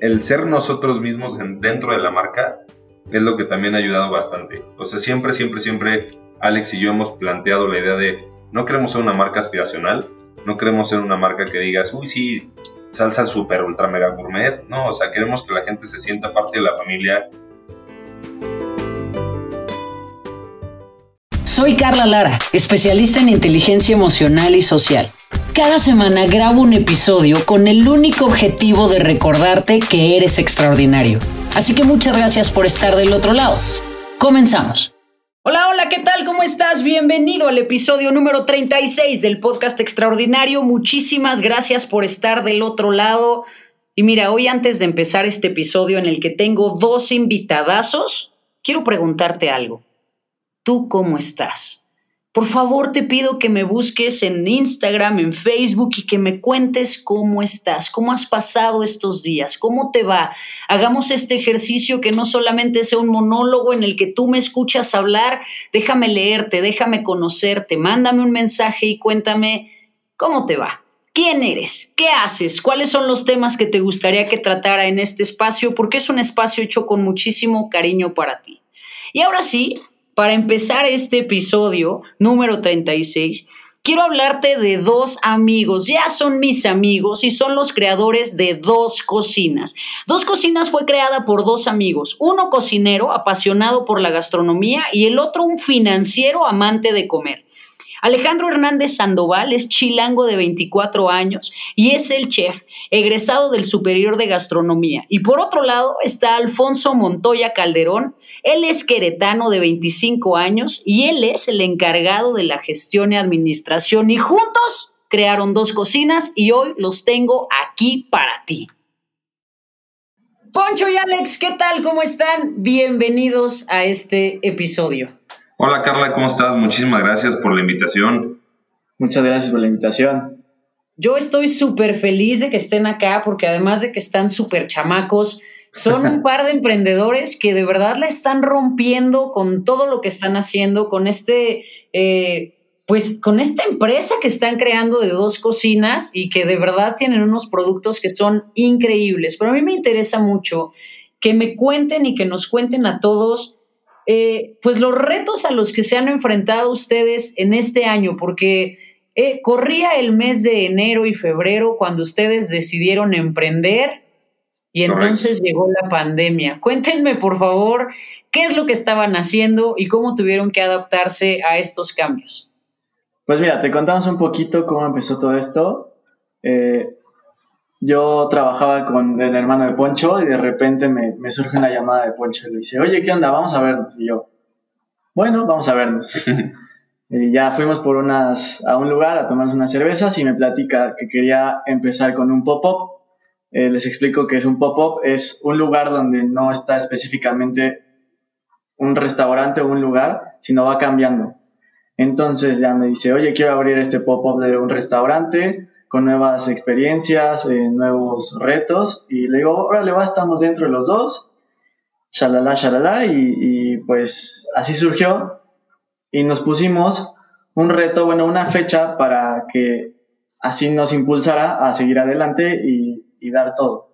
el ser nosotros mismos dentro de la marca es lo que también ha ayudado bastante. O sea, siempre, siempre, siempre Alex y yo hemos planteado la idea de no queremos ser una marca aspiracional, no queremos ser una marca que digas, uy, sí, salsa super ultra mega gourmet. No, o sea, queremos que la gente se sienta parte de la familia. Soy Carla Lara, especialista en inteligencia emocional y social. Cada semana grabo un episodio con el único objetivo de recordarte que eres extraordinario. Así que muchas gracias por estar del otro lado. Comenzamos. Hola, hola, ¿qué tal? ¿Cómo estás? Bienvenido al episodio número 36 del podcast Extraordinario. Muchísimas gracias por estar del otro lado. Y mira, hoy antes de empezar este episodio en el que tengo dos invitadazos, quiero preguntarte algo. ¿Tú cómo estás? Por favor, te pido que me busques en Instagram, en Facebook y que me cuentes cómo estás, cómo has pasado estos días, cómo te va. Hagamos este ejercicio que no solamente sea un monólogo en el que tú me escuchas hablar, déjame leerte, déjame conocerte, mándame un mensaje y cuéntame cómo te va. ¿Quién eres? ¿Qué haces? ¿Cuáles son los temas que te gustaría que tratara en este espacio? Porque es un espacio hecho con muchísimo cariño para ti. Y ahora sí, para empezar este episodio número 36, quiero hablarte de dos amigos. Ya son mis amigos y son los creadores de Dos Cocinas. Dos Cocinas fue creada por dos amigos, uno cocinero apasionado por la gastronomía y el otro un financiero amante de comer. Alejandro Hernández Sandoval es chilango de 24 años y es el chef, egresado del Superior de Gastronomía. Y por otro lado está Alfonso Montoya Calderón, él es queretano de 25 años y él es el encargado de la gestión y administración y juntos crearon dos cocinas y hoy los tengo aquí para ti. Poncho y Alex, ¿qué tal? ¿Cómo están? Bienvenidos a este episodio. Hola Carla, ¿cómo estás? Muchísimas gracias por la invitación. Muchas gracias por la invitación. Yo estoy súper feliz de que estén acá porque además de que están súper chamacos, son un par de emprendedores que de verdad la están rompiendo con todo lo que están haciendo, con este, eh, pues con esta empresa que están creando de dos cocinas y que de verdad tienen unos productos que son increíbles. Pero a mí me interesa mucho que me cuenten y que nos cuenten a todos eh, pues los retos a los que se han enfrentado ustedes en este año, porque eh, corría el mes de enero y febrero cuando ustedes decidieron emprender y entonces llegó la pandemia. Cuéntenme, por favor, qué es lo que estaban haciendo y cómo tuvieron que adaptarse a estos cambios. Pues mira, te contamos un poquito cómo empezó todo esto. Eh, yo trabajaba con el hermano de Poncho y de repente me, surge una llamada de Poncho y le dice, oye, ¿qué onda? Vamos a vernos. Y yo, bueno, vamos a vernos. y ya fuimos por unas, a un lugar a tomarnos unas cervezas y me platica que quería empezar con un pop-up. Eh, les explico que es un pop-up, es un lugar donde no está específicamente un restaurante o un lugar, sino va cambiando. Entonces ya me dice, oye, quiero abrir este pop-up de un restaurante, con nuevas experiencias, eh, nuevos retos. Y le digo, órale, va, estamos dentro de los dos. Shalala, shalala. Y, y pues así surgió. Y nos pusimos un reto, bueno, una fecha para que así nos impulsara a seguir adelante y, y dar todo.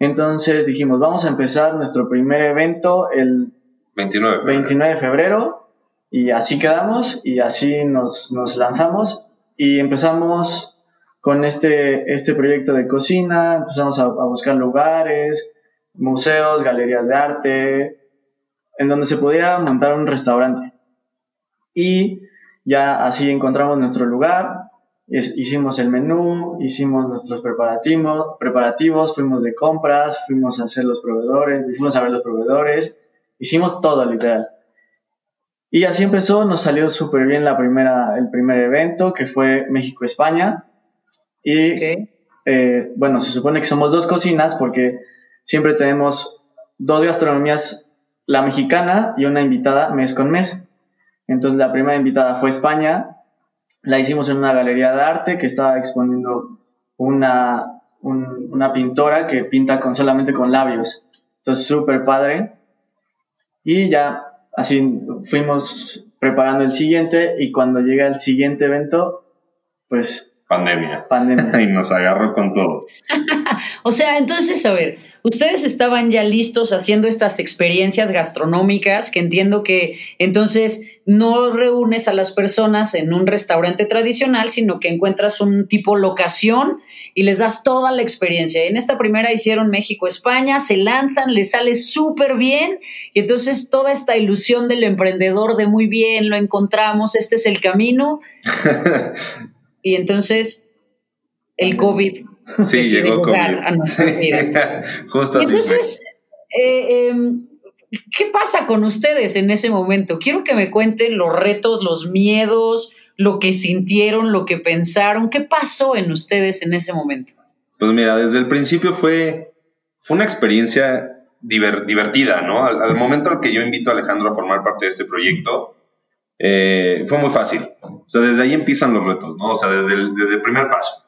Entonces dijimos, vamos a empezar nuestro primer evento el 29 de febrero. 29 de febrero y así quedamos y así nos, nos lanzamos y empezamos con este, este proyecto de cocina, empezamos a, buscar lugares, museos, galerías de arte, en donde se podía montar un restaurante. Y ya así encontramos nuestro lugar, hicimos el menú, hicimos nuestros preparativos, preparativos, fuimos de compras, fuimos a hacer los proveedores, fuimos a ver los proveedores, hicimos todo literal. Y así empezó, nos salió súper bien la primera, el primer evento que fue México-España. Y eh, bueno, se supone que somos dos cocinas porque siempre tenemos dos gastronomías, la mexicana y una invitada mes con mes. Entonces la primera invitada fue España, la hicimos en una galería de arte que estaba exponiendo una, una pintora que pinta con, solamente con labios. Entonces súper padre. Y ya así fuimos preparando el siguiente y cuando llega el siguiente evento, pues Pandemia. Pandemia. y nos agarró con todo. o sea, entonces, a ver, ustedes estaban ya listos haciendo estas experiencias gastronómicas, que entiendo que entonces no reúnes a las personas en un restaurante tradicional, sino que encuentras un tipo locación y les das toda la experiencia. En esta primera hicieron México-España, se lanzan, les sale súper bien y entonces toda esta ilusión del emprendedor de muy bien, lo encontramos, este es el camino. Y entonces el COVID sí, llegó COVID. a nuestras vidas. Justo así entonces, eh, eh, ¿qué pasa con ustedes en ese momento? Quiero que me cuenten los retos, los miedos, lo que sintieron, lo que pensaron. ¿Qué pasó en ustedes en ese momento? Pues mira, desde el principio fue, fue una experiencia divertida, ¿no? Al, al momento al que yo invito a Alejandro a formar parte de este proyecto, eh, fue muy fácil. O sea, desde ahí empiezan los retos, ¿no? O sea, desde el, desde el primer paso.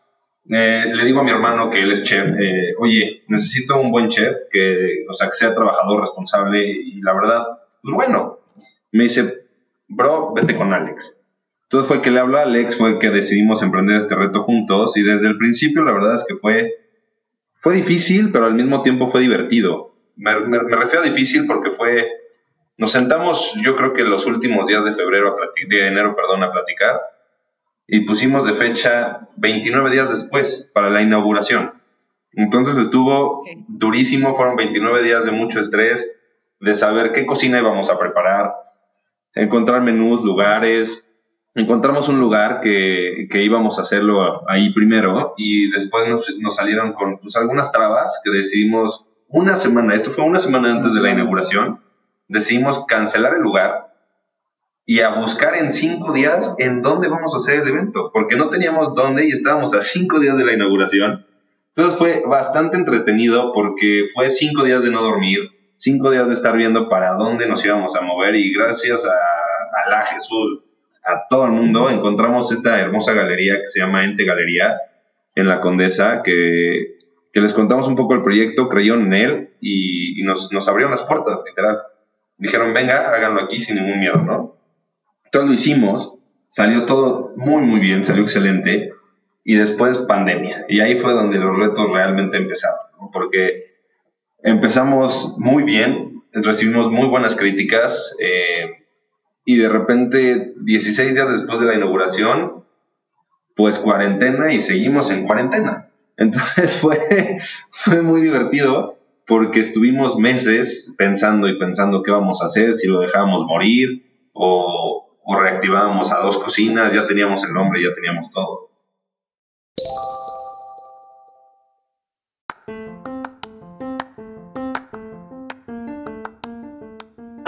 Eh, le digo a mi hermano que él es chef, eh, oye, necesito un buen chef, que, o sea, que sea trabajador, responsable y la verdad, pues bueno. Me dice, bro, vete con Alex. Entonces fue que le habló a Alex, fue que decidimos emprender este reto juntos y desde el principio la verdad es que fue, fue difícil, pero al mismo tiempo fue divertido. Me, me, me refiero a difícil porque fue nos sentamos, yo creo que los últimos días de febrero, a de enero, perdón, a platicar y pusimos de fecha 29 días después para la inauguración. Entonces estuvo durísimo, fueron 29 días de mucho estrés, de saber qué cocina íbamos a preparar, encontrar menús, lugares. Encontramos un lugar que, que íbamos a hacerlo ahí primero y después nos, nos salieron con pues, algunas trabas que decidimos una semana, esto fue una semana antes de la inauguración, decidimos cancelar el lugar y a buscar en cinco días en dónde vamos a hacer el evento, porque no teníamos dónde y estábamos a cinco días de la inauguración. Entonces fue bastante entretenido porque fue cinco días de no dormir, cinco días de estar viendo para dónde nos íbamos a mover y gracias a, a la Jesús, a todo el mundo, encontramos esta hermosa galería que se llama Ente Galería en la Condesa, que, que les contamos un poco el proyecto, creyeron en él y, y nos, nos abrieron las puertas, literal dijeron, venga, háganlo aquí sin ningún miedo, ¿no? Entonces lo hicimos, salió todo muy, muy bien, salió excelente, y después pandemia. Y ahí fue donde los retos realmente empezaron, ¿no? porque empezamos muy bien, recibimos muy buenas críticas, eh, y de repente, 16 días después de la inauguración, pues cuarentena y seguimos en cuarentena. Entonces fue, fue muy divertido porque estuvimos meses pensando y pensando qué vamos a hacer, si lo dejábamos morir o, reactivábamos a dos cocinas, ya teníamos el nombre, ya teníamos todo.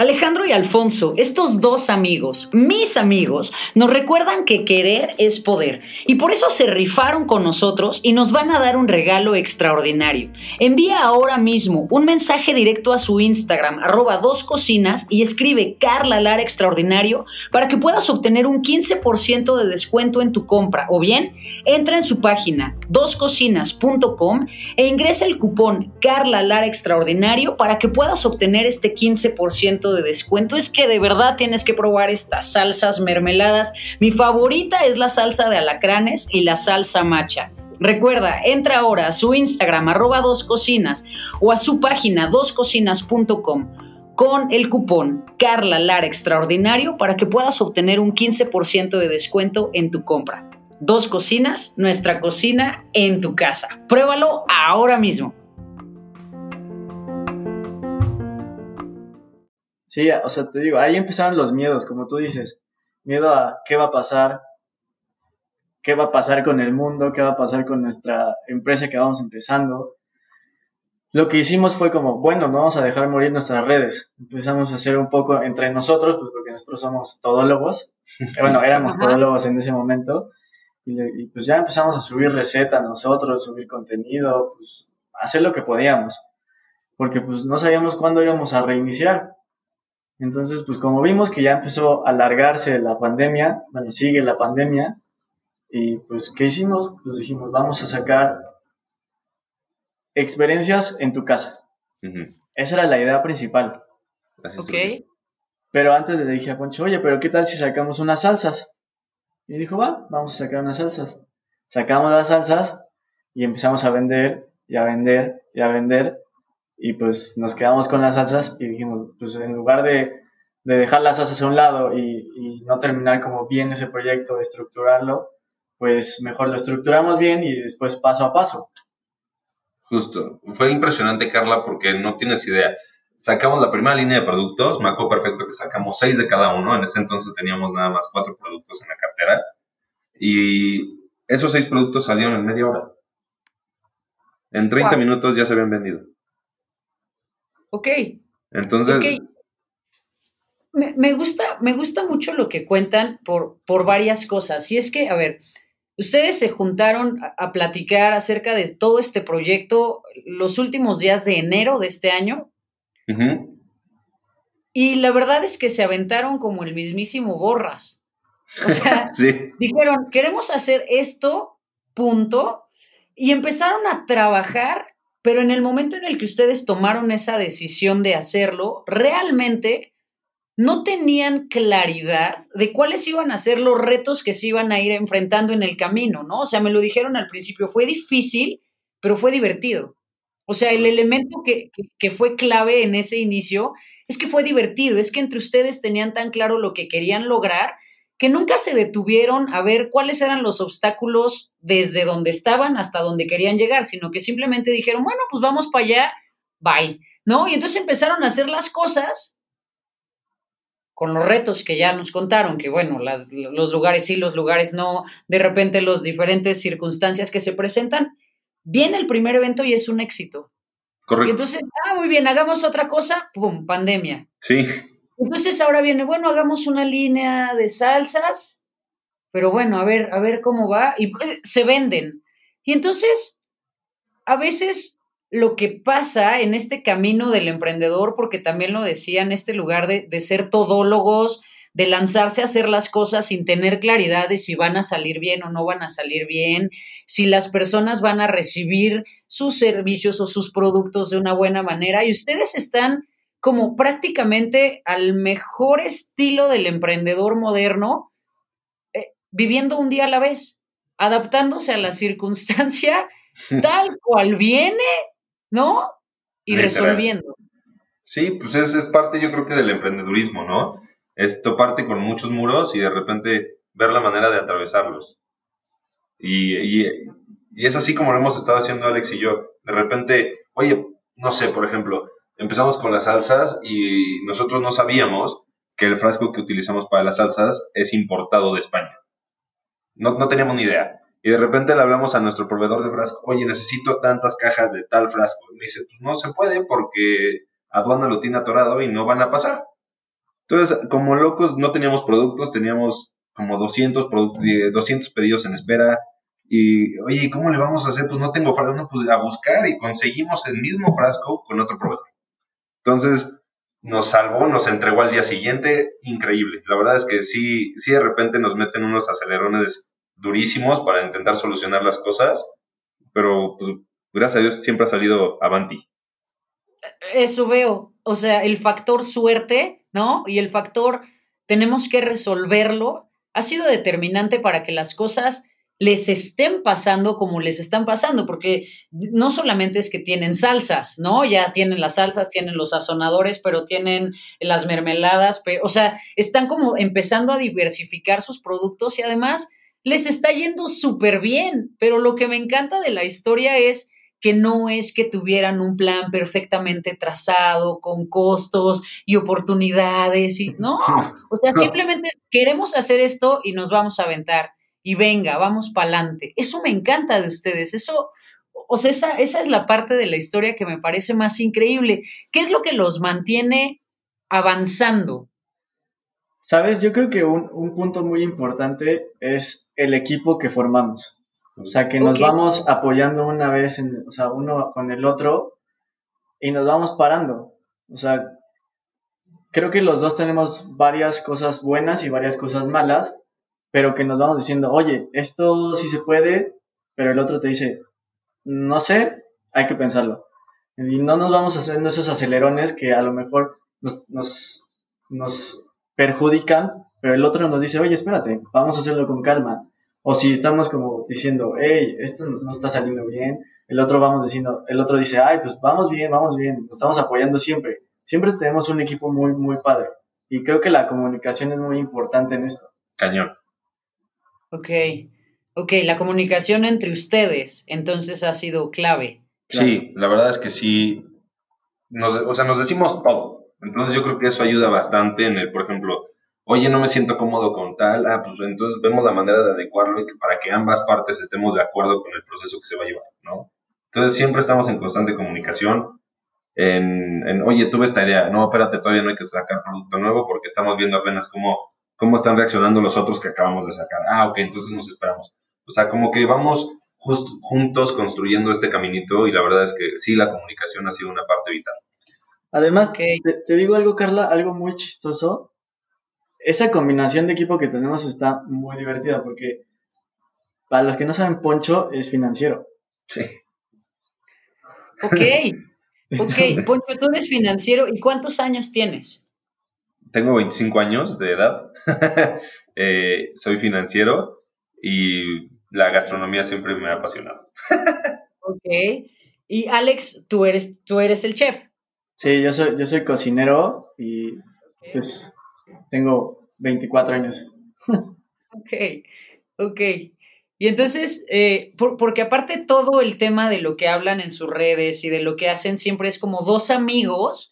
Alejandro y Alfonso, estos dos amigos, mis amigos, nos recuerdan que querer es poder y por eso se rifaron con nosotros y nos van a dar un regalo extraordinario. Envía ahora mismo un mensaje directo a su Instagram, arroba dos cocinas y escribe Carla Lara Extraordinario para que puedas obtener un 15% de descuento en tu compra o bien entra en su página doscocinas.com e ingresa el cupón Carla Lara Extraordinario para que puedas obtener este 15% de descuento es que de verdad tienes que probar estas salsas mermeladas. Mi favorita es la salsa de alacranes y la salsa macha. Recuerda, entra ahora a su Instagram arroba dos cocinas o a su página doscocinas.com con el cupón Carla Lara Extraordinario para que puedas obtener un 15% de descuento en tu compra. Dos cocinas, nuestra cocina en tu casa. Pruébalo ahora mismo. Sí, o sea, te digo, ahí empezaron los miedos, como tú dices. Miedo a qué va a pasar, qué va a pasar con el mundo, qué va a pasar con nuestra empresa que vamos empezando. Lo que hicimos fue como, bueno, no vamos a dejar morir nuestras redes. Empezamos a hacer un poco entre nosotros, pues porque nosotros somos todólogos. bueno, éramos todólogos en ese momento. Y, y, pues ya empezamos a subir recetas nosotros, subir contenido, pues hacer lo que podíamos. Porque pues no sabíamos cuándo íbamos a reiniciar. Entonces, pues como vimos que ya empezó a alargarse la pandemia, bueno, sigue la pandemia, y pues, ¿qué hicimos? Pues dijimos, vamos a sacar experiencias en tu casa. Uh -huh. Esa era la idea principal. Ok. Pero antes le dije a Poncho, oye, pero ¿qué tal si sacamos unas salsas? Y dijo, va, vamos a sacar unas salsas. sacamos las salsas y empezamos a vender y a vender y a vender y pues nos quedamos con las salsas y dijimos, pues en lugar de, dejar las salsas a un lado y, y, no terminar como bien ese proyecto, estructurarlo, pues mejor lo estructuramos bien y después paso a paso. Justo, fue impresionante Carla porque no tienes idea. Sacamos la primera línea de productos, me acuerdo perfecto que sacamos seis de cada uno, en ese entonces teníamos nada más cuatro productos en la cartera y esos seis productos salieron en media hora. En 30 minutos ya se habían vendido. Ok. Entonces... Me, gusta, me gusta mucho lo que cuentan por, por varias cosas. Y es que, a ver, ustedes se juntaron a, platicar acerca de todo este proyecto los últimos días de enero de este año. Y la verdad es que se aventaron como el mismísimo Borras. O sea, dijeron, queremos hacer esto, punto, y empezaron a trabajar, pero en el momento en el que ustedes tomaron esa decisión de hacerlo, realmente no tenían claridad de cuáles iban a ser los retos que se iban a ir enfrentando en el camino, ¿no? O sea, me lo dijeron al principio, fue difícil, pero fue divertido. O sea, el elemento que, que, fue clave en ese inicio es que fue divertido, es que entre ustedes tenían tan claro lo que querían lograr que nunca se detuvieron a ver cuáles eran los obstáculos desde donde estaban hasta donde querían llegar, sino que simplemente dijeron, bueno, pues vamos para allá, bye, ¿no? Y entonces empezaron a hacer las cosas con los retos que ya nos contaron, que bueno, las, los lugares sí, los lugares no, de repente las diferentes circunstancias que se presentan, viene el primer evento y es un éxito. Correcto. Y entonces, ah, muy bien, hagamos otra cosa, pum, pandemia. Sí. Entonces ahora viene, bueno, hagamos una línea de salsas, pero bueno, a ver, a ver cómo va, y eh, se venden. Y entonces, a veces lo que pasa en este camino del emprendedor, porque también lo decía, en este lugar de, de ser todólogos, de lanzarse a hacer las cosas sin tener claridad de si van a salir bien o no van a salir bien, si las personas van a recibir sus servicios o sus productos de una buena manera. Y ustedes están como prácticamente al mejor estilo del emprendedor moderno, eh, viviendo un día a la vez, adaptándose a la circunstancia tal cual viene, ¿no? Y resolviendo. Sí, pues esa es parte yo creo que del emprendedurismo, ¿no? Esto parte con muchos muros y de repente ver la manera de atravesarlos. Y, y, y es así como lo hemos estado haciendo Alex y yo. De repente, oye, no sé, por ejemplo, empezamos con las salsas y nosotros no sabíamos que el frasco que utilizamos para las salsas es importado de España. No, no teníamos ni idea. Y de repente le hablamos a nuestro proveedor de frasco, oye, necesito tantas cajas de tal frasco. Y me dice, pues no se puede porque aduana lo tiene atorado y no van a pasar. Entonces, como locos, no teníamos productos, teníamos como 200, 200 pedidos en espera. Y, oye, ¿cómo le vamos a hacer? Pues no tengo frasco, no, pues a buscar y conseguimos el mismo frasco con otro proveedor. Entonces, nos salvó, nos entregó al día siguiente, increíble. La verdad es que sí, sí de repente nos meten unos acelerones durísimos para intentar solucionar las cosas, pero pues gracias a Dios siempre ha salido avanti. Eso veo, o sea, el factor suerte, ¿no? Y el factor tenemos que resolverlo ha sido determinante para que las cosas les estén pasando como les están pasando, porque no solamente es que tienen salsas, ¿no? Ya tienen las salsas, tienen los sazonadores, pero tienen las mermeladas, o sea, están como empezando a diversificar sus productos y además les está yendo súper bien, pero lo que me encanta de la historia es que no es que tuvieran un plan perfectamente trazado con costos y oportunidades y no, o sea, simplemente queremos hacer esto y nos vamos a aventar y venga, vamos para adelante. Eso me encanta de ustedes, eso, o sea, esa, esa es la parte de la historia que me parece más increíble. ¿Qué es lo que los mantiene avanzando? Sabes, yo creo que un, punto muy importante es el equipo que formamos. O sea, que nos vamos apoyando una vez, en, o sea, uno con el otro y nos vamos parando. O sea, creo que los dos tenemos varias cosas buenas y varias cosas malas, pero que nos vamos diciendo, oye, esto sí se puede, pero el otro te dice, no sé, hay que pensarlo. Y no nos vamos haciendo esos acelerones que a lo mejor nos, nos, nos perjudican, pero el otro nos dice, oye, espérate, vamos a hacerlo con calma. O si estamos como diciendo, hey, esto no, está saliendo bien, el otro vamos diciendo, el otro dice, ay, pues vamos bien, vamos bien, nos estamos apoyando siempre. Siempre tenemos un equipo muy, muy padre. Y creo que la comunicación es muy importante en esto. Cañón. Ok, ok, la comunicación entre ustedes entonces ha sido clave. Sí, la verdad es que sí, nos, o sea, nos decimos todo. Entonces yo creo que eso ayuda bastante en el, por ejemplo, oye, no me siento cómodo con tal, ah, pues entonces vemos la manera de adecuarlo y para que ambas partes estemos de acuerdo con el proceso que se va a llevar, ¿no? Entonces siempre estamos en constante comunicación, en, en, oye, tuve esta idea, no, espérate, todavía no hay que sacar producto nuevo porque estamos viendo apenas cómo, cómo están reaccionando los otros que acabamos de sacar. Ah, ok, entonces nos esperamos. O sea, como que vamos juntos construyendo este caminito y la verdad es que sí, la comunicación ha sido una parte vital. Además, te, te digo algo, Carla, algo muy chistoso esa combinación de equipo que tenemos está muy divertida porque para los que no saben, Poncho es financiero. Sí. Ok, ok, Poncho, tú eres financiero y ¿cuántos años tienes? Tengo 25 años de edad, eh, soy financiero y la gastronomía siempre me ha apasionado. ok, y Alex, tú eres, tú eres el chef. Sí, yo soy, yo soy cocinero y pues tengo 24 años. ok, ok. Y entonces, eh, porque aparte todo el tema de lo que hablan en sus redes y de lo que hacen siempre es como dos amigos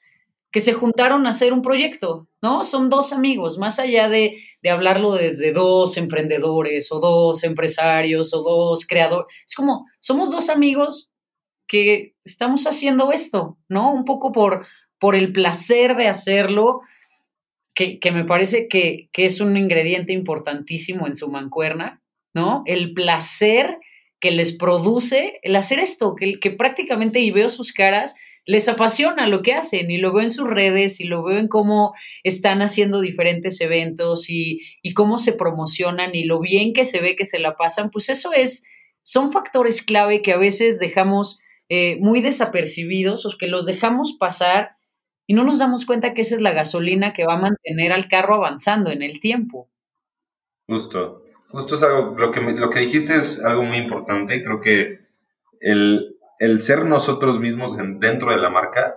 que se juntaron a hacer un proyecto, ¿no? Son dos amigos, más allá de, de hablarlo desde dos emprendedores o dos empresarios o dos creadores. Es como, somos dos amigos que estamos haciendo esto, ¿no? Un poco por, por el placer de hacerlo, que, me parece que, es un ingrediente importantísimo en su mancuerna, ¿no? El placer que les produce el hacer esto, que, que prácticamente, y veo sus caras, les apasiona lo que hacen y lo veo en sus redes y lo veo en cómo están haciendo diferentes eventos y, y, cómo se promocionan y lo bien que se ve que se la pasan, pues eso es, son factores clave que a veces dejamos eh, muy desapercibidos o que los dejamos pasar y no nos damos cuenta que esa es la gasolina que va a mantener al carro avanzando en el tiempo. Justo, justo es algo, lo que, lo que dijiste es algo muy importante, creo que el, el ser nosotros mismos dentro de la marca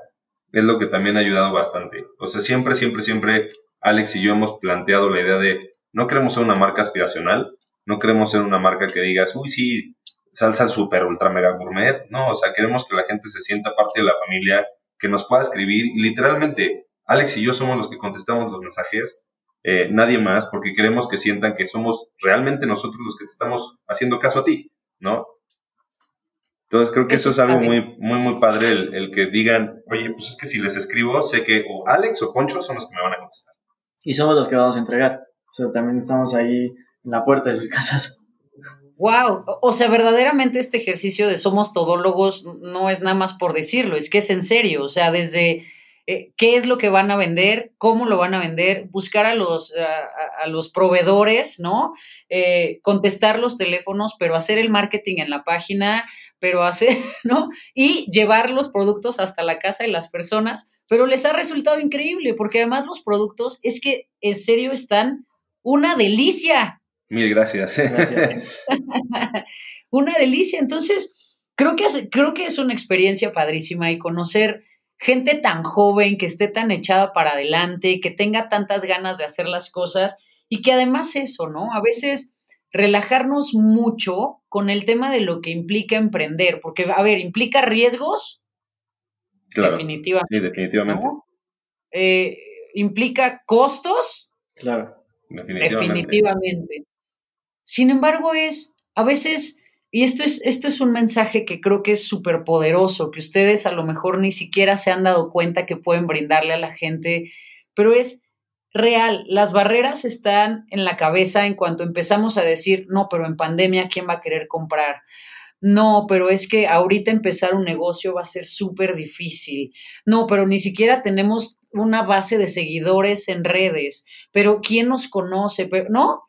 es lo que también ha ayudado bastante. O sea, siempre, siempre, siempre Alex y yo hemos planteado la idea de no queremos ser una marca aspiracional, no queremos ser una marca que digas, uy, sí, salsa super ultra mega gourmet. No, o sea, queremos que la gente se sienta parte de la familia, que nos pueda escribir. Y literalmente, Alex y yo somos los que contestamos los mensajes, eh, nadie más, porque queremos que sientan que somos realmente nosotros los que te estamos haciendo caso a ti, ¿no? Entonces creo que eso, es algo muy, muy, muy padre, el, que digan, oye, pues es que si les escribo, sé que o Alex o Poncho son los que me van a contestar. Y somos los que vamos a entregar. O sea, también estamos ahí en la puerta de sus casas. Wow, o sea, verdaderamente este ejercicio de somos todólogos no es nada más por decirlo, es que es en serio, o sea, desde eh, qué es lo que van a vender, cómo lo van a vender, buscar a los, a, los proveedores, ¿no? Eh, contestar los teléfonos, pero hacer el marketing en la página, pero hacer, ¿no? Y llevar los productos hasta la casa de las personas, pero les ha resultado increíble, porque además los productos es que en serio están una delicia. Mil gracias. Una delicia. Entonces, creo que, es, creo que es una experiencia padrísima y conocer gente tan joven, que esté tan echada para adelante, que tenga tantas ganas de hacer las cosas y que además eso, ¿no? A veces relajarnos mucho con el tema de lo que implica emprender, porque, a ver, implica riesgos. definitivamente. Sí, definitivamente. Eh, implica costos. Claro. definitivamente. Sin embargo, es a veces, y esto es, esto es un mensaje que creo que es súper poderoso, que ustedes a lo mejor ni siquiera se han dado cuenta que pueden brindarle a la gente, pero es real. Las barreras están en la cabeza en cuanto empezamos a decir, no, pero en pandemia, ¿quién va a querer comprar? No, pero es que ahorita empezar un negocio va a ser súper difícil. No, pero ni siquiera tenemos una base de seguidores en redes. Pero ¿quién nos conoce? ¿No?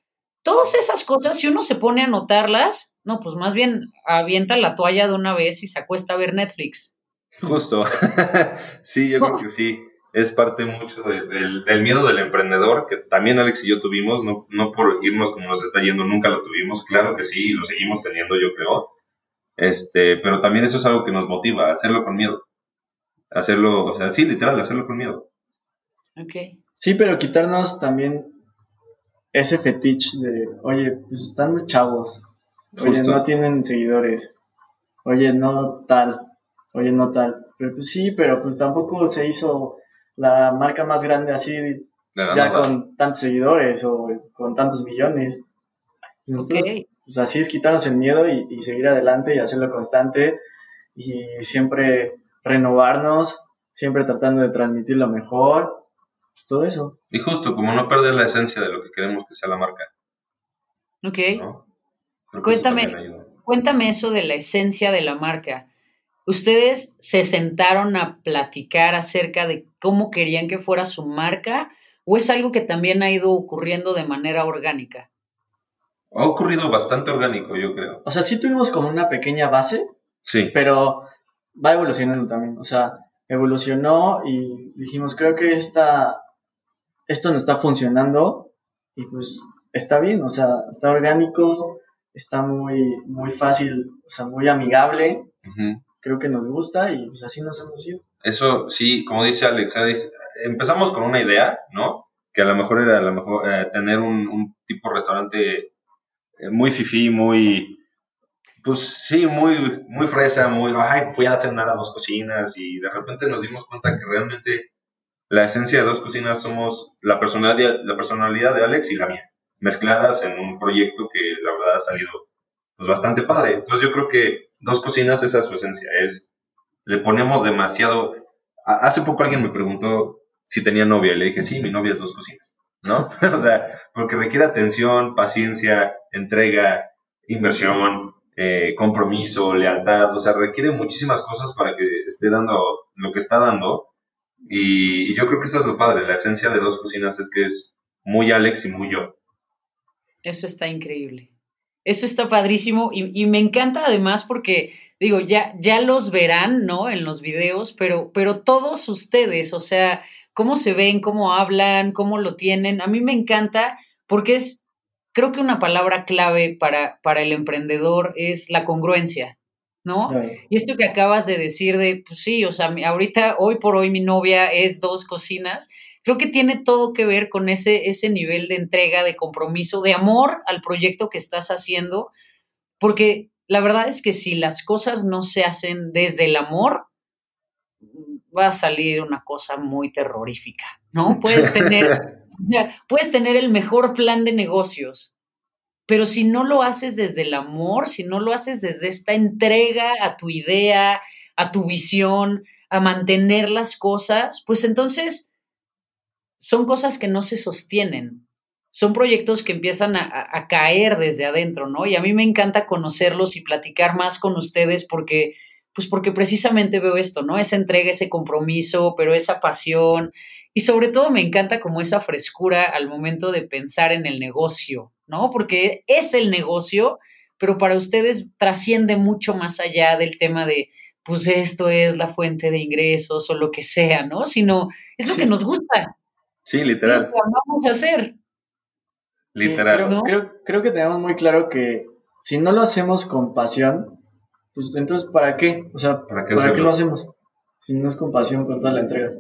Todas esas cosas, si uno se pone a notarlas, no, pues más bien avienta la toalla de una vez y se acuesta a ver Netflix. Justo. sí, yo creo que sí. es parte mucho del, miedo del emprendedor, que también Alex y yo tuvimos, no, no por irnos como nos está yendo, nunca lo tuvimos, claro que sí, lo seguimos teniendo, yo creo, este, pero también eso es algo que nos motiva, hacerlo con miedo, hacerlo, o sea, sí, literal, hacerlo con miedo. Ok. Sí, pero quitarnos también ese fetiche de, oye, pues están muy chavos, oye, no tienen seguidores, oye, no tal, oye, no tal. Pero pues sí, pero pues tampoco se hizo la marca más grande así, ya con tantos seguidores o con tantos millones. pues así es quitarnos el miedo y, y seguir adelante y hacerlo constante y siempre renovarnos, siempre tratando de transmitir lo mejor pues, todo eso. Y justo, como no perder la esencia de lo que queremos que sea la marca. Ok. Cuéntame, cuéntame eso de la esencia de la marca. ¿Ustedes se sentaron a platicar acerca de cómo querían que fuera su marca o es algo que también ha ido ocurriendo de manera orgánica? Ha ocurrido bastante orgánico, yo creo. O sea, sí tuvimos como una pequeña base. Sí. Pero va evolucionando también. O sea, evolucionó y dijimos, creo que esta, esto no está funcionando y pues está bien, o sea, está orgánico, está muy, muy fácil, o sea, muy amigable, creo que nos gusta y pues así nos hemos ido. Eso sí, como dice Alex, empezamos con una idea, ¿no? Que a lo mejor era a lo mejor eh, tener un, un, tipo de restaurante eh, muy fifí, muy, pues sí, muy, muy fresa, muy, ay, fui a cenar a dos cocinas y de repente nos dimos cuenta que realmente la esencia de dos cocinas somos la personalidad, la personalidad de Alex y la mía, mezcladas en un proyecto que la verdad ha salido pues, bastante padre. Entonces yo creo que dos cocinas esa es su esencia, es le ponemos demasiado. Hace poco alguien me preguntó si tenía novia y le dije, sí, mi novia es dos cocinas, ¿no? o sea, porque requiere atención, paciencia, entrega, inversión, eh, compromiso, lealtad, o sea, requiere muchísimas cosas para que esté dando lo que está dando y, yo creo que eso es lo padre, la esencia de dos cocinas es que es muy Alex y muy yo. Eso está increíble. Eso está padrísimo y, me encanta además porque, digo, ya, ya los verán, ¿no? En los videos, pero, pero todos ustedes, o sea, cómo se ven, cómo hablan, cómo lo tienen, a mí me encanta porque es, creo que una palabra clave para, para el emprendedor es la congruencia. ¿No? Y esto que acabas de decir de, pues sí, o sea, ahorita, hoy por hoy mi novia es dos cocinas, creo que tiene todo que ver con ese, ese nivel de entrega, de compromiso, de amor al proyecto que estás haciendo, porque la verdad es que si las cosas no se hacen desde el amor, va a salir una cosa muy terrorífica, ¿no? Puedes tener, puedes tener el mejor plan de negocios, pero si no lo haces desde el amor, si no lo haces desde esta entrega a tu idea, a tu visión, a mantener las cosas, pues entonces son cosas que no se sostienen. Son proyectos que empiezan a, caer desde adentro, ¿no? Y a mí me encanta conocerlos y platicar más con ustedes porque, pues porque precisamente veo esto, ¿no? Esa entrega, ese compromiso, pero esa pasión. Y sobre todo me encanta como esa frescura al momento de pensar en el negocio, ¿no? Porque es el negocio, pero para ustedes trasciende mucho más allá del tema de, pues esto es la fuente de ingresos o lo que sea, ¿no? Sino es lo que nos gusta. Sí, literal. lo vamos a hacer. Literal. creo, que tenemos muy claro que si no lo hacemos con pasión, pues entonces, ¿para qué? O sea, ¿para qué, ¿para qué lo hacemos? Si no es con pasión, con toda la entrega.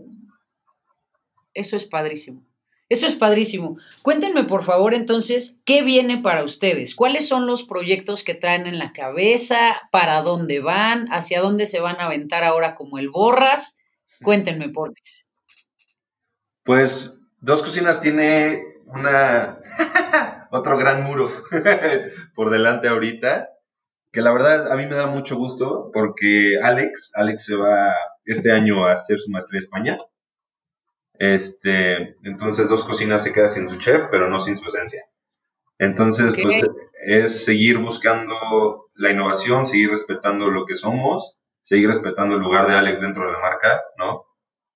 Eso es padrísimo. Eso es padrísimo. Cuéntenme, por favor, entonces, ¿qué viene para ustedes? ¿Cuáles son los proyectos que traen en la cabeza? ¿Para dónde van? ¿Hacia dónde se van a aventar ahora como el borras? Cuéntenme, por Pues, Dos Cocinas tiene una... otro gran muro por delante ahorita, que la verdad a mí me da mucho gusto porque Alex, Alex se va este año a hacer su maestría en España este, entonces dos cocinas se quedan sin su chef, pero no sin su esencia. Entonces, pues es seguir buscando la innovación, seguir respetando lo que somos, seguir respetando el lugar de Alex dentro de la marca, ¿no?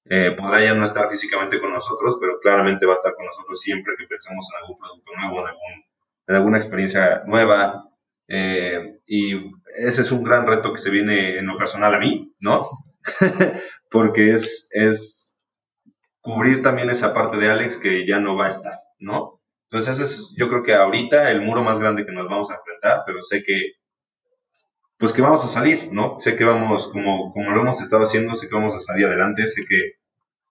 Eh, podrá ya no estar físicamente con nosotros, pero claramente va a estar con nosotros siempre que pensemos en algún producto nuevo, en, alguna experiencia nueva. Eh, y ese es un gran reto que se viene en lo personal a mí, ¿no? Porque es, es cubrir también esa parte de Alex que ya no va a estar, ¿no? Entonces ese es yo creo que ahorita el muro más grande que nos vamos a enfrentar, pero sé que pues que vamos a salir, ¿no? Sé que vamos, como, como lo hemos estado haciendo, sé que vamos a salir adelante, sé que,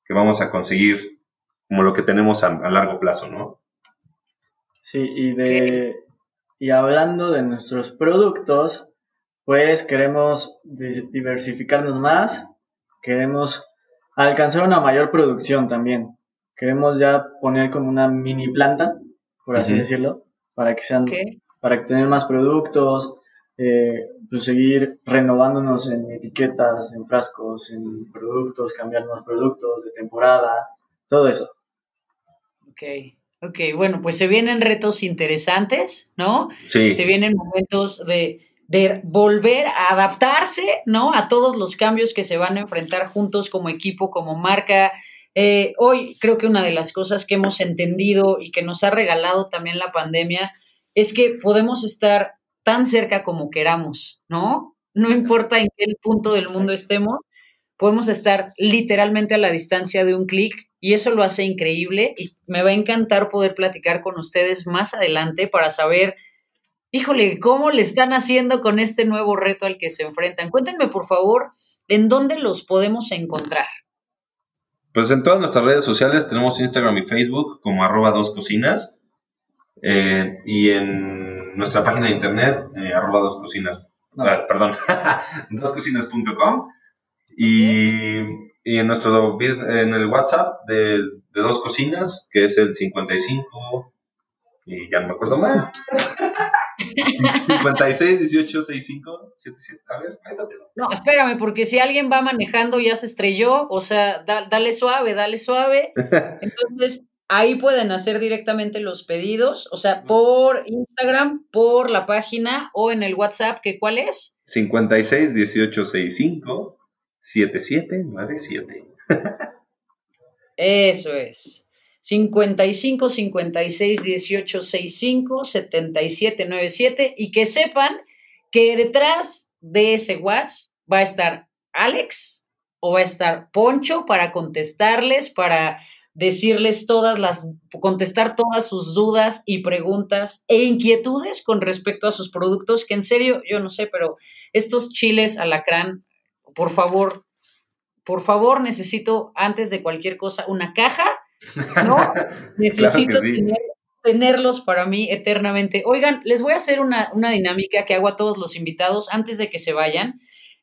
que vamos a conseguir como lo que tenemos a, largo plazo, ¿no? Sí, y de y hablando de nuestros productos, pues queremos diversificarnos más, queremos alcanzar una mayor producción también. Queremos ya poner como una mini planta, por así decirlo, para que sean, para que tener más productos, eh, pues seguir renovándonos en etiquetas, en frascos, en productos, cambiar más productos de temporada, todo eso. Ok, ok, bueno, pues se vienen retos interesantes, ¿no? Sí. Se vienen momentos de, de volver a adaptarse, ¿no? A todos los cambios que se van a enfrentar juntos como equipo, como marca. Eh, hoy creo que una de las cosas que hemos entendido y que nos ha regalado también la pandemia es que podemos estar tan cerca como queramos, ¿no? No importa en qué punto del mundo estemos, podemos estar literalmente a la distancia de un clic y eso lo hace increíble y me va a encantar poder platicar con ustedes más adelante para saber, híjole, cómo le están haciendo con este nuevo reto al que se enfrentan. Cuéntenme, por favor, en dónde los podemos encontrar. Pues en todas nuestras redes sociales tenemos Instagram y Facebook como arroba dos cocinas eh, y en nuestra página de internet, eh, arroba dos cocinas, ah, perdón, doscocinas.com y, y en nuestro en el WhatsApp de, de dos cocinas, que es el 55 y ya no me acuerdo más. 56 18 65 77. A ver, No, espérame, porque si alguien va manejando ya se estrelló, o sea, dale suave, dale suave. Entonces, Ahí pueden hacer directamente los pedidos, o sea, por Instagram, por la página o en el WhatsApp, que ¿cuál es? 56 18 65 7797. Eso es. 55 56 18 65 7797 y que sepan que detrás de ese WhatsApp va a estar Alex o va a estar Poncho para contestarles, para decirles todas las, contestar todas sus dudas y preguntas e inquietudes con respecto a sus productos, que en serio, yo no sé, pero estos chiles alacrán, por favor, por favor, necesito antes de cualquier cosa una caja, ¿no? necesito tenerlos para mí eternamente. Oigan, les voy a hacer una, dinámica que hago a todos los invitados antes de que se vayan.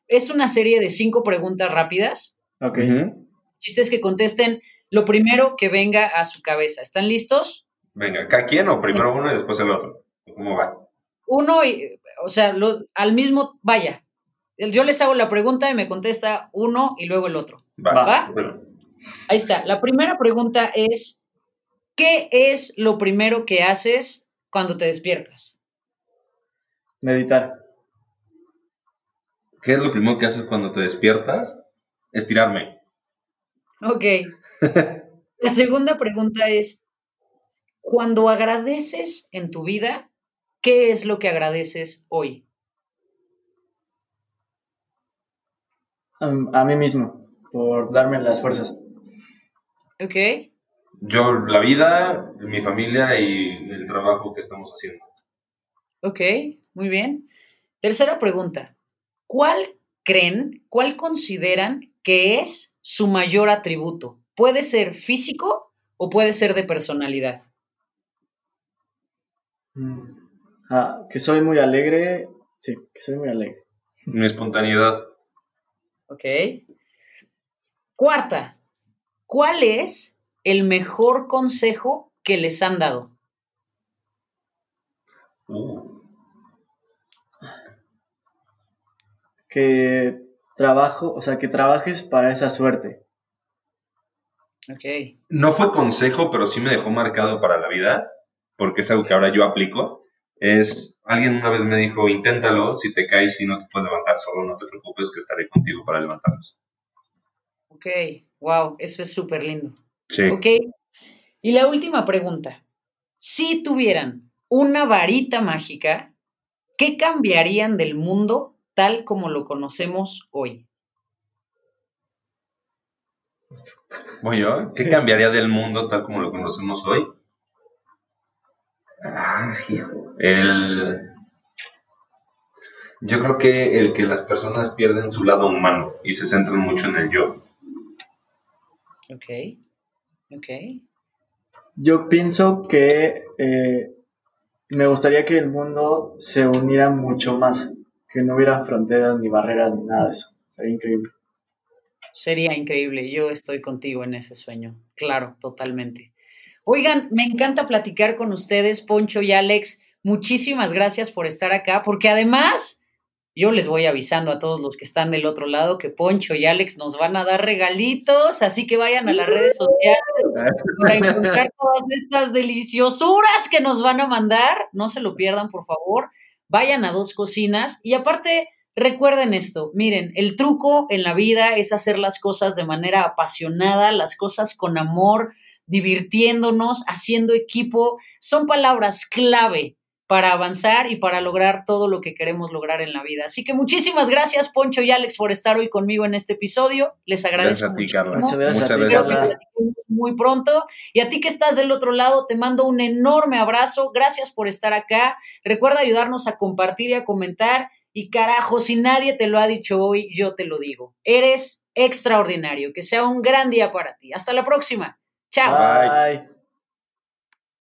Es una serie de cinco preguntas rápidas. Ok. Chistes que contesten lo primero que venga a su cabeza. ¿Están listos? Venga, ¿cada quien o primero uno y después el otro? ¿Cómo va? Uno, y, o sea, al mismo, vaya. Yo les hago la pregunta y me contesta uno y luego el otro. Va. Ahí está. La primera pregunta es, ¿qué es lo primero que haces cuando te despiertas? Meditar. ¿Qué es lo primero que haces cuando te despiertas? Estirarme. Ok. La segunda pregunta es, cuando agradeces en tu vida, ¿qué es lo que agradeces hoy? a mí mismo, por darme las fuerzas. Ok. Yo, la vida, mi familia y el trabajo que estamos haciendo. Ok, muy bien. Tercera pregunta. ¿Cuál creen, cuál consideran que es su mayor atributo? Puede ser físico o puede ser de personalidad. Mm. Ah, que soy muy alegre. Sí, que soy muy alegre. Mi espontaneidad. Ok. Cuarta, ¿cuál es el mejor consejo que les han dado? Uh. Que trabajo, o sea, que trabajes para esa suerte. No fue consejo, pero sí me dejó marcado para la vida, porque es algo que ahora yo aplico. Es, alguien una vez me dijo, inténtalo, si te caes y no te puedes levantar solo, no te preocupes, que estaré contigo para levantarnos. Ok, wow, eso es súper lindo. Sí. Ok, y la última pregunta. Si tuvieran una varita mágica, ¿qué cambiarían del mundo tal como lo conocemos hoy? Voy yo. ¿Qué cambiaría del mundo tal como lo conocemos hoy? Ah, hijo. El... Yo creo que el que las personas pierden su lado humano y se centran mucho en el yo. Ok. Ok. Yo pienso que eh, me gustaría que el mundo se uniera mucho más, que no hubiera fronteras ni barreras ni nada de eso. Sería increíble. Sería increíble. Yo estoy contigo en ese sueño. Claro, totalmente. Oigan, me encanta platicar con ustedes, Poncho y Alex. Muchísimas gracias por estar acá, porque además yo les voy avisando a todos los que están del otro lado que Poncho y Alex nos van a dar regalitos, así que vayan a las redes sociales para encontrar todas estas deliciosuras que nos van a mandar. No se lo pierdan, por favor. Vayan a dos cocinas y aparte Recuerden esto, miren, el truco en la vida es hacer las cosas de manera apasionada, las cosas con amor, divirtiéndonos, haciendo equipo. Son palabras clave para avanzar y para lograr todo lo que queremos lograr en la vida. Así que muchísimas gracias, Poncho y Alex, por estar hoy conmigo en este episodio. Les agradezco. Gracias a ti, Muchas gracias. Muchas a ti, gracias. Muy pronto. Y a ti que estás del otro lado, te mando un enorme abrazo. Gracias por estar acá. Recuerda ayudarnos a compartir y a comentar. Y carajo, si nadie te lo ha dicho hoy, yo te lo digo. Eres extraordinario. Que sea un gran día para ti. Hasta la próxima. Chao. Bye.